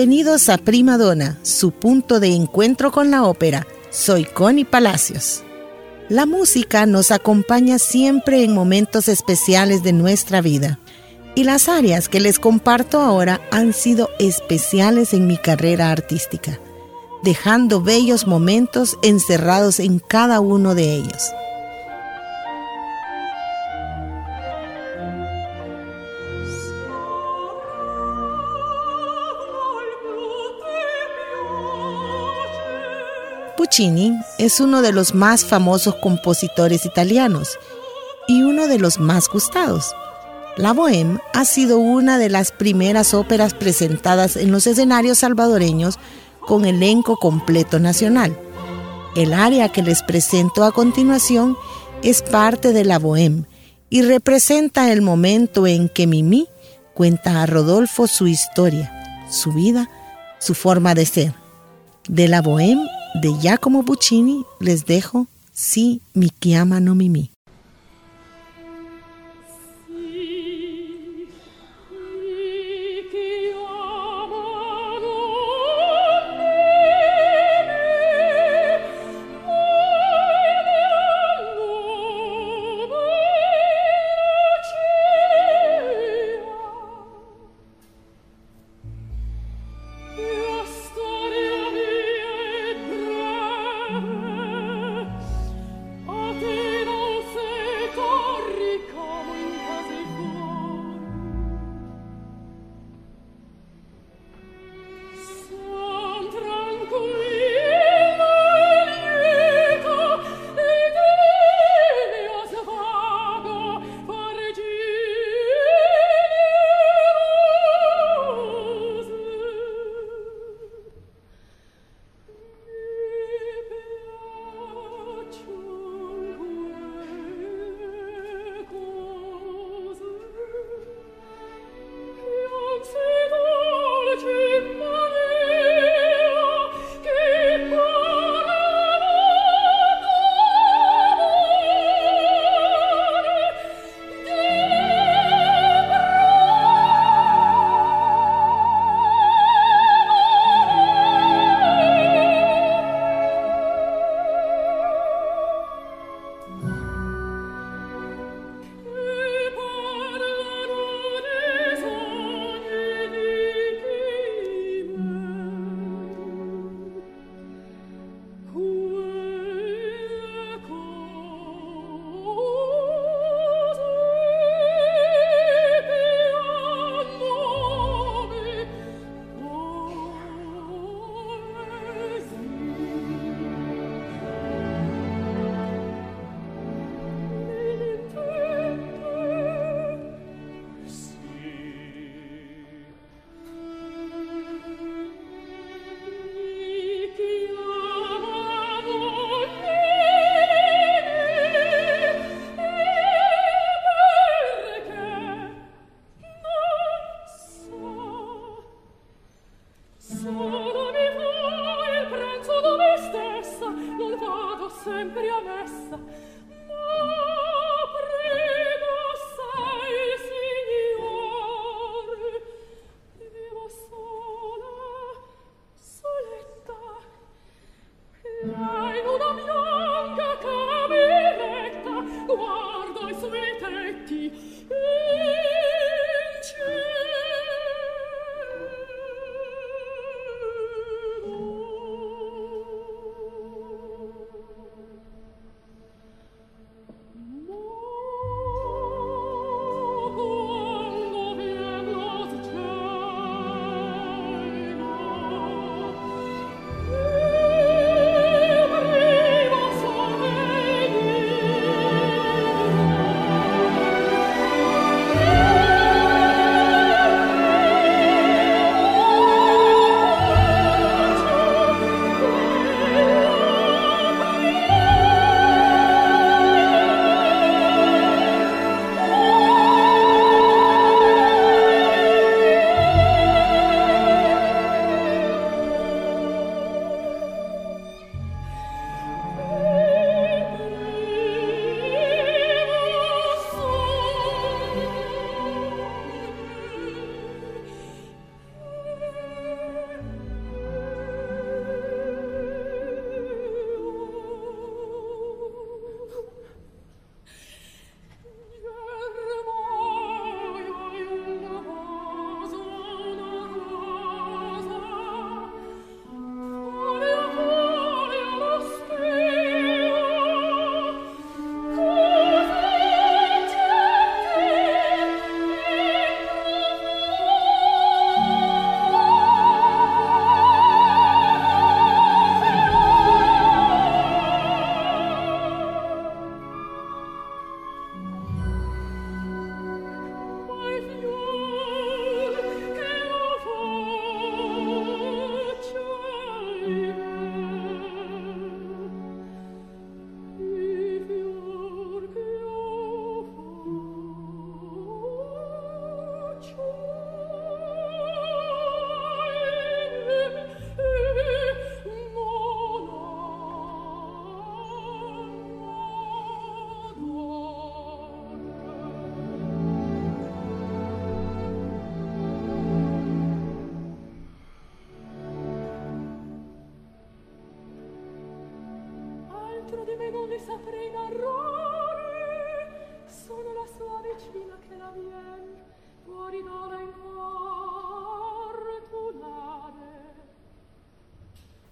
Bienvenidos a Prima Donna, su punto de encuentro con la ópera. Soy Connie Palacios. La música nos acompaña siempre en momentos especiales de nuestra vida. Y las áreas que les comparto ahora han sido especiales en mi carrera artística, dejando bellos momentos encerrados en cada uno de ellos. Puccini es uno de los más famosos compositores italianos y uno de los más gustados. La Bohème ha sido una de las primeras óperas presentadas en los escenarios salvadoreños con elenco completo nacional. El área que les presento a continuación es parte de la Bohème y representa el momento en que Mimi cuenta a Rodolfo su historia, su vida, su forma de ser. De la Bohème de Giacomo Puccini les dejo Si mi chiama no mimi.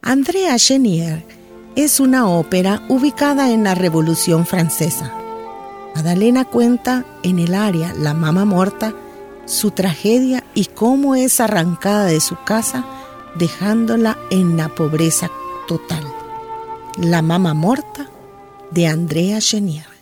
Andrea Chenier es una ópera ubicada en la Revolución Francesa. Madalena cuenta en el área La Mama Morta su tragedia y cómo es arrancada de su casa dejándola en la pobreza total. La Mama Morta de Andrea Chenier.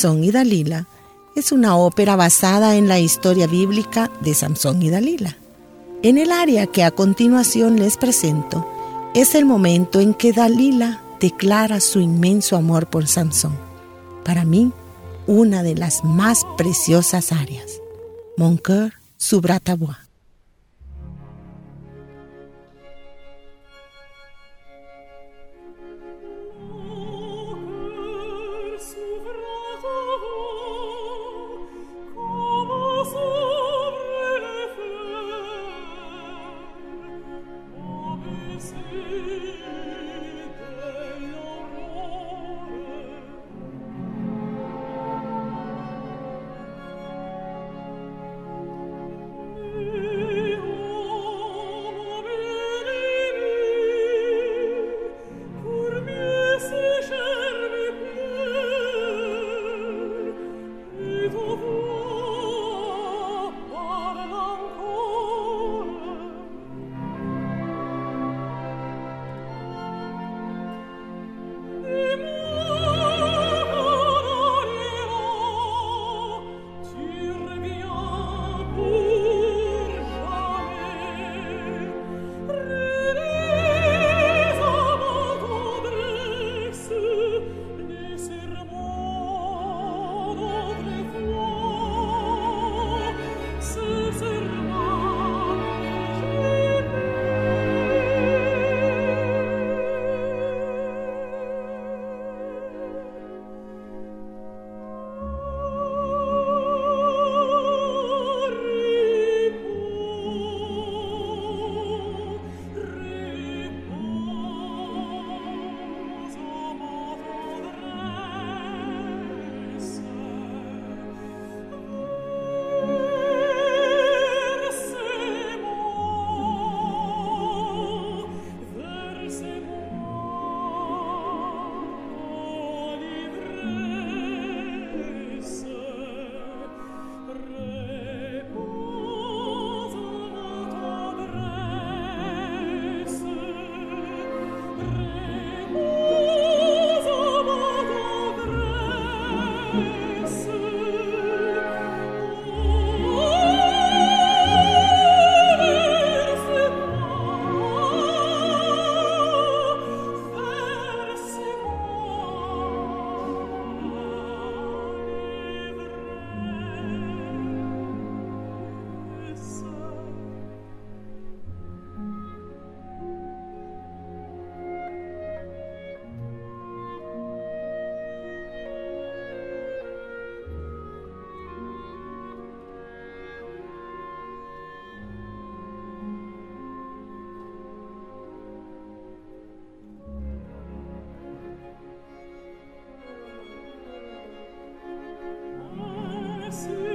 Samson y Dalila es una ópera basada en la historia bíblica de Samson y Dalila. En el área que a continuación les presento, es el momento en que Dalila declara su inmenso amor por Samson. Para mí, una de las más preciosas áreas. Mon cœur ta see.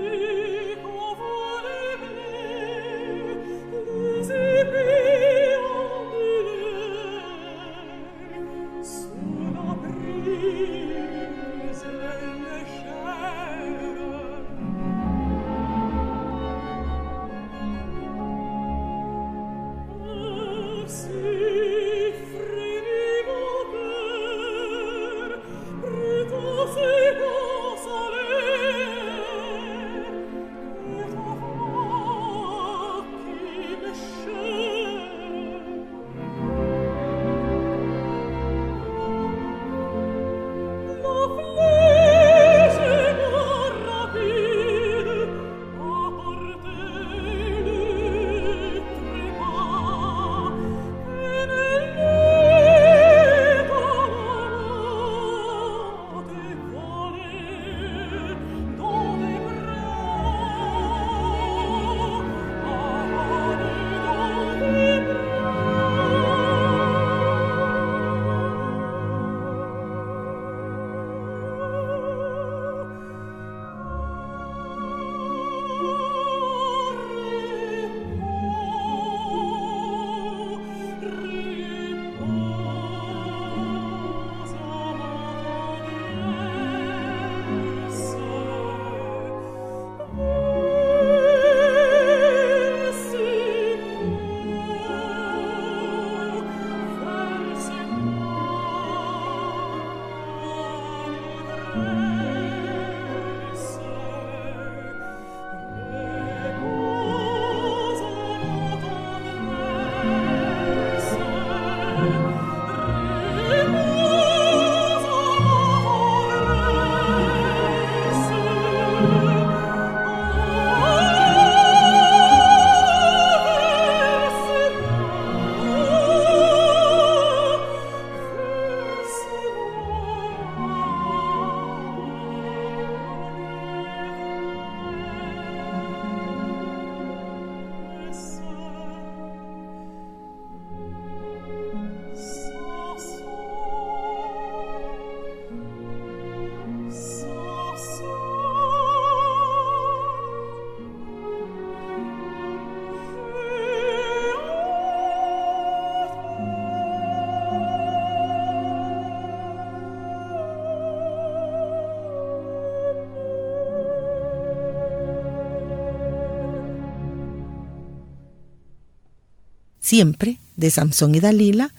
Siempre de Samson y Dalila,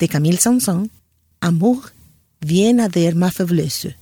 de Camille Sanson, Amour vient à der ma faiblesse.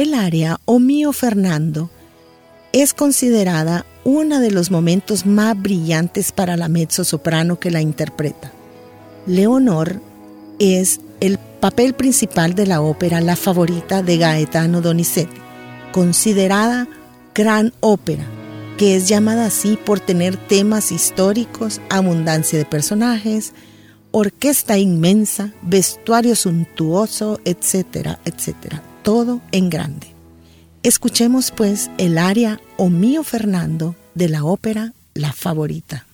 El área O mío Fernando es considerada uno de los momentos más brillantes para la mezzo-soprano que la interpreta. Leonor es el papel principal de la ópera La favorita de Gaetano Donizetti, considerada gran ópera, que es llamada así por tener temas históricos, abundancia de personajes, orquesta inmensa, vestuario suntuoso, etcétera, etcétera todo en grande. Escuchemos pues el aria O mío Fernando de la ópera La Favorita.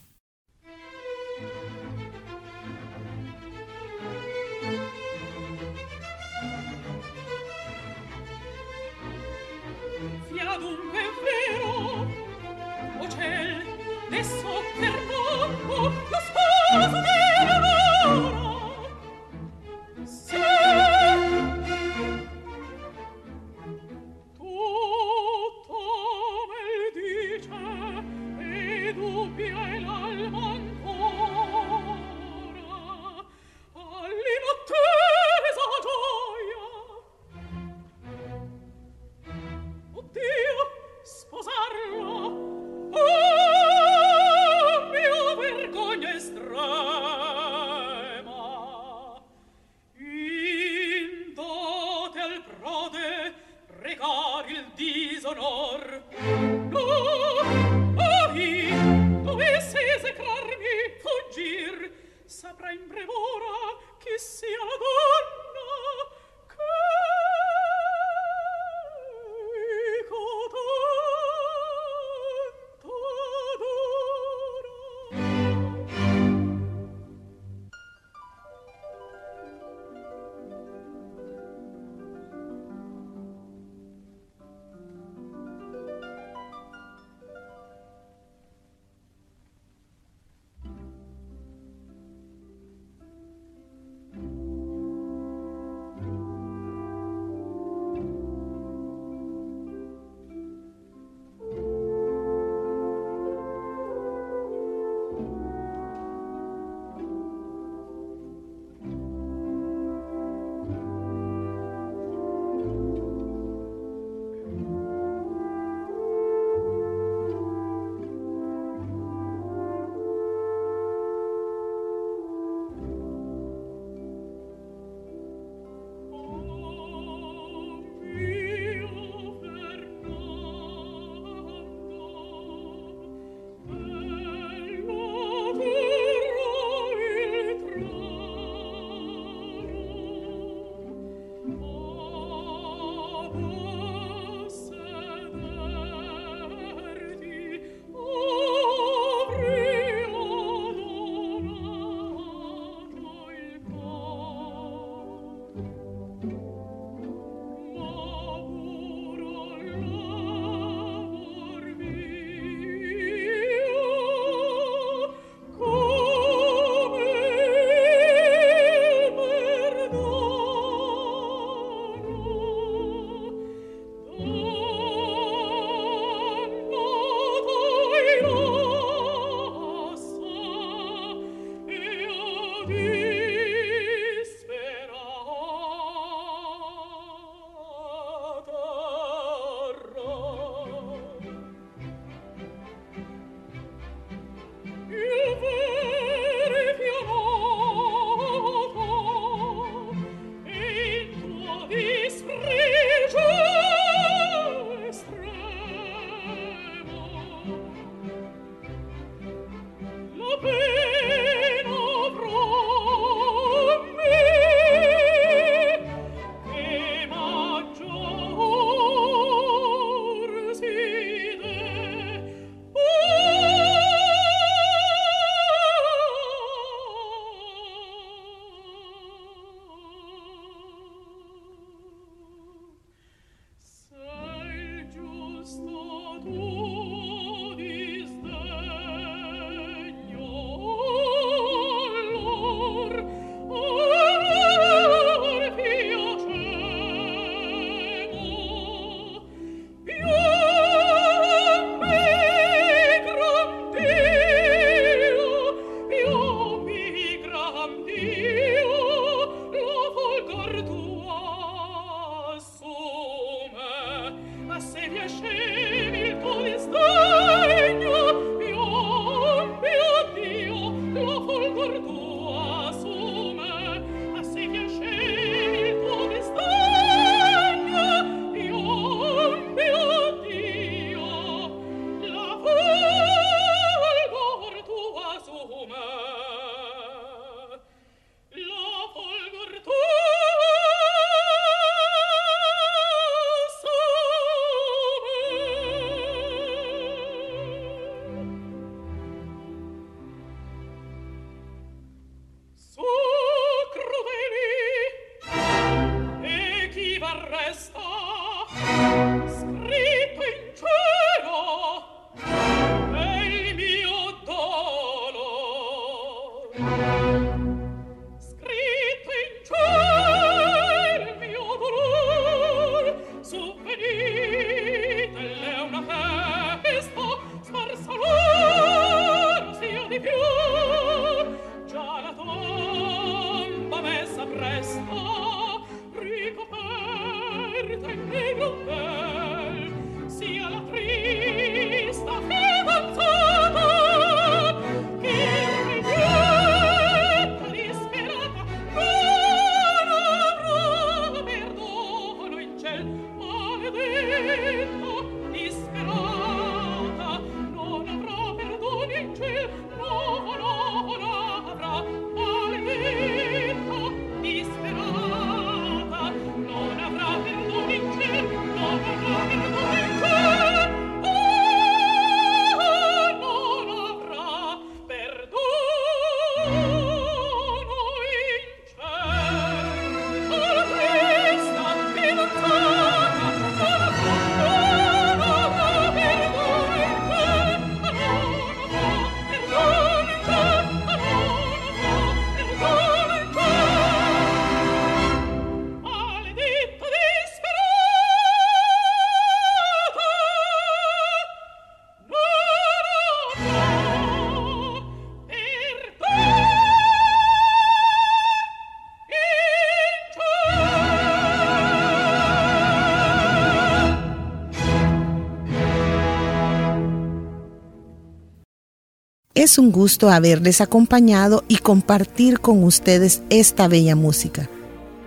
Es un gusto haberles acompañado y compartir con ustedes esta bella música.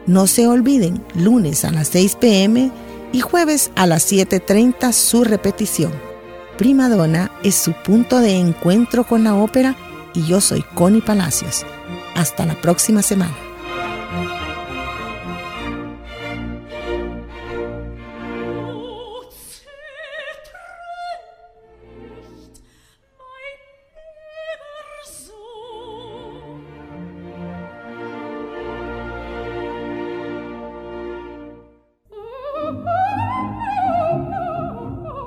No se olviden, lunes a las 6 pm y jueves a las 7.30 su repetición. Prima Donna es su punto de encuentro con la ópera y yo soy Connie Palacios. Hasta la próxima semana.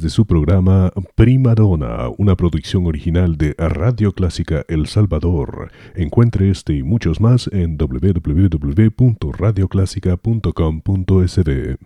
de su programa Prima Donna, una producción original de Radio Clásica El Salvador. Encuentre este y muchos más en www.radioclásica.com.sd.